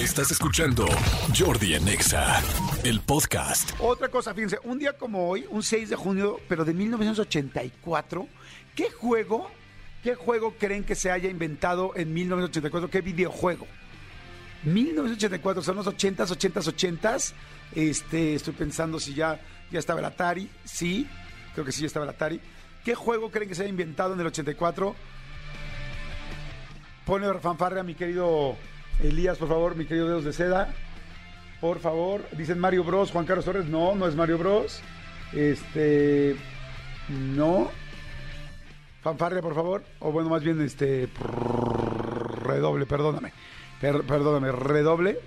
Estás escuchando Jordi en Exa, el podcast. Otra cosa, fíjense, un día como hoy, un 6 de junio, pero de 1984, ¿qué juego, qué juego creen que se haya inventado en 1984? ¿Qué videojuego? 1984, son los 80s, 80s, 80s. Este, estoy pensando si ya, ya estaba el Atari. Sí, creo que sí ya estaba el Atari. ¿Qué juego creen que se haya inventado en el 84? Pone fanfarria, mi querido Elías, por favor, mi querido Dedos de Seda. Por favor, dicen Mario Bros, Juan Carlos Torres. No, no es Mario Bros. Este. No. Fanfarria, por favor. O bueno, más bien este. Redoble, perdóname. Per- perdóname, redoble.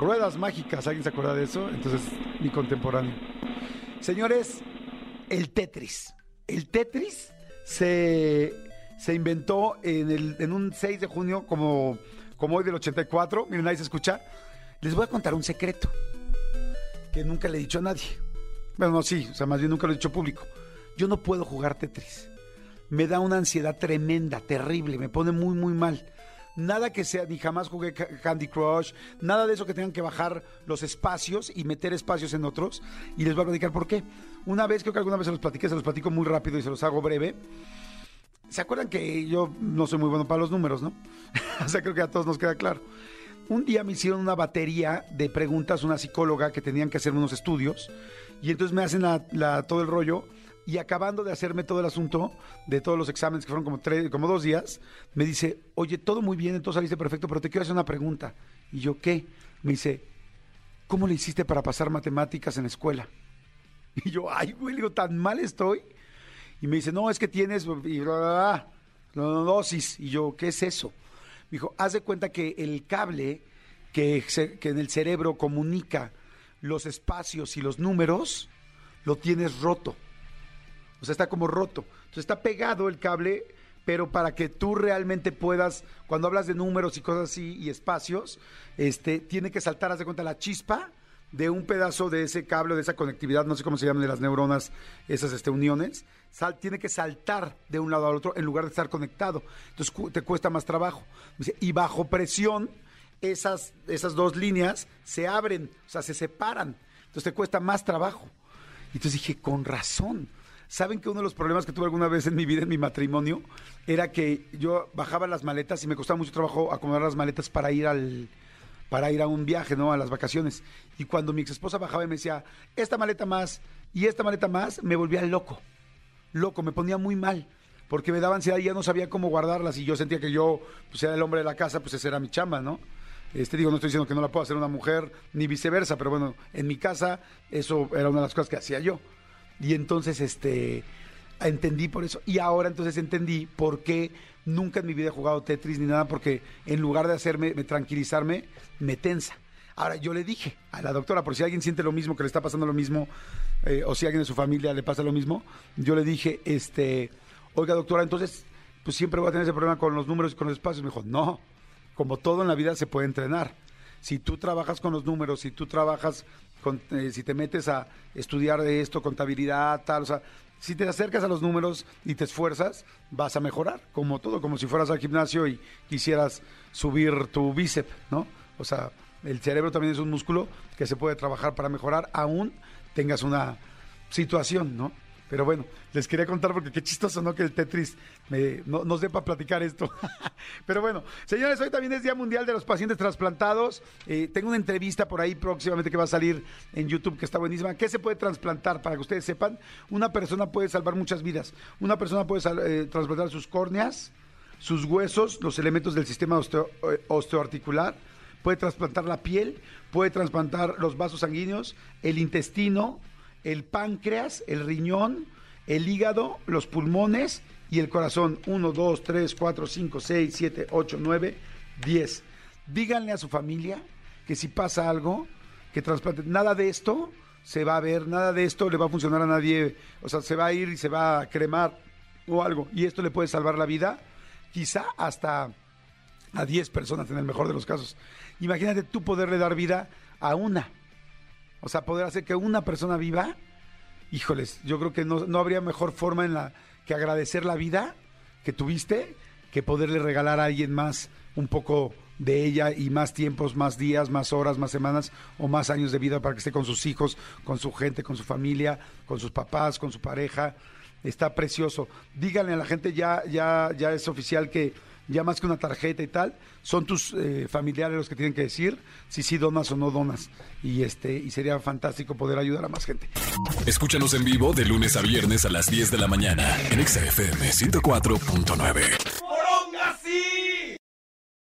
Ruedas mágicas, ¿alguien se acuerda de eso? Entonces, mi contemporáneo. Señores, el Tetris. El Tetris se, se inventó en, el, en un 6 de junio, como, como hoy del 84. Miren, ahí se escucha. Les voy a contar un secreto que nunca le he dicho a nadie. Bueno, no, sí, o sea, más bien nunca lo he dicho público. Yo no puedo jugar Tetris. Me da una ansiedad tremenda, terrible, me pone muy, muy mal. Nada que sea, ni jamás jugué Ca- Candy Crush, nada de eso que tengan que bajar los espacios y meter espacios en otros. Y les voy a platicar por qué. Una vez, creo que alguna vez se los platiqué, se los platico muy rápido y se los hago breve. ¿Se acuerdan que yo no soy muy bueno para los números, no? o sea, creo que a todos nos queda claro. Un día me hicieron una batería de preguntas, una psicóloga que tenían que hacer unos estudios, y entonces me hacen la- todo el rollo, y acabando de hacerme todo el asunto de todos los exámenes, que fueron como, tres, como dos días, me dice, oye, todo muy bien, entonces saliste perfecto, pero te quiero hacer una pregunta. Y yo, ¿qué? Me dice, ¿cómo le hiciste para pasar matemáticas en la escuela? Y yo, ay, güey, digo, tan mal estoy. Y me dice, no, es que tienes y bla, dosis. Y yo, ¿qué es eso? Me dijo, haz de cuenta que el cable que, que en el cerebro comunica los espacios y los números, lo tienes roto. O sea, está como roto. Entonces está pegado el cable, pero para que tú realmente puedas, cuando hablas de números y cosas así y espacios, este, tiene que saltar, haz de cuenta, la chispa de un pedazo de ese cable, de esa conectividad, no sé cómo se llaman de las neuronas, esas este, uniones, tiene que saltar de un lado al otro en lugar de estar conectado. Entonces te cuesta más trabajo. Y bajo presión, esas, esas dos líneas se abren, o sea, se separan. Entonces te cuesta más trabajo. Y entonces dije, con razón. ¿Saben que uno de los problemas que tuve alguna vez en mi vida, en mi matrimonio, era que yo bajaba las maletas y me costaba mucho trabajo acomodar las maletas para ir al para ir a un viaje, ¿no? A las vacaciones. Y cuando mi ex esposa bajaba y me decía, esta maleta más y esta maleta más, me volvía loco. Loco, me ponía muy mal. Porque me daba ansiedad y ya no sabía cómo guardarlas. Y yo sentía que yo, pues era el hombre de la casa, pues esa era mi chamba, ¿no? Este, digo, no estoy diciendo que no la pueda hacer una mujer, ni viceversa, pero bueno, en mi casa eso era una de las cosas que hacía yo. Y entonces, este, entendí por eso. Y ahora entonces entendí por qué nunca en mi vida he jugado Tetris ni nada, porque en lugar de hacerme, me tranquilizarme, me tensa. Ahora, yo le dije a la doctora, por si alguien siente lo mismo, que le está pasando lo mismo, eh, o si alguien de su familia le pasa lo mismo, yo le dije, este, oiga doctora, entonces, pues siempre voy a tener ese problema con los números y con los espacios. Me dijo, no, como todo en la vida se puede entrenar. Si tú trabajas con los números, si tú trabajas, eh, si te metes a estudiar de esto, contabilidad, tal, o sea, si te acercas a los números y te esfuerzas, vas a mejorar, como todo, como si fueras al gimnasio y quisieras subir tu bíceps, ¿no? O sea, el cerebro también es un músculo que se puede trabajar para mejorar, aún tengas una situación, ¿no? Pero bueno, les quería contar porque qué chistoso, ¿no? Que el Tetris me, no, no sepa platicar esto. Pero bueno, señores, hoy también es Día Mundial de los Pacientes Trasplantados. Eh, tengo una entrevista por ahí próximamente que va a salir en YouTube que está buenísima. ¿Qué se puede trasplantar? Para que ustedes sepan, una persona puede salvar muchas vidas. Una persona puede eh, trasplantar sus córneas, sus huesos, los elementos del sistema osteo- eh, osteoarticular, puede trasplantar la piel, puede trasplantar los vasos sanguíneos, el intestino, el páncreas, el riñón, el hígado, los pulmones y el corazón. 1, 2, 3, 4, 5, 6, 7, 8, 9, 10. Díganle a su familia que si pasa algo, que trasplante. Nada de esto se va a ver, nada de esto le va a funcionar a nadie. O sea, se va a ir y se va a cremar o algo. Y esto le puede salvar la vida, quizá hasta a 10 personas en el mejor de los casos. Imagínate tú poderle dar vida a una. O sea, poder hacer que una persona viva híjoles, yo creo que no, no habría mejor forma en la que agradecer la vida que tuviste que poderle regalar a alguien más un poco de ella y más tiempos, más días, más horas, más semanas o más años de vida para que esté con sus hijos, con su gente, con su familia, con sus papás, con su pareja. Está precioso. Díganle a la gente, ya, ya, ya es oficial que ya más que una tarjeta y tal, son tus eh, familiares los que tienen que decir si sí donas o no donas. Y este, y sería fantástico poder ayudar a más gente. Escúchanos en vivo de lunes a viernes a las 10 de la mañana en XFM 104.9.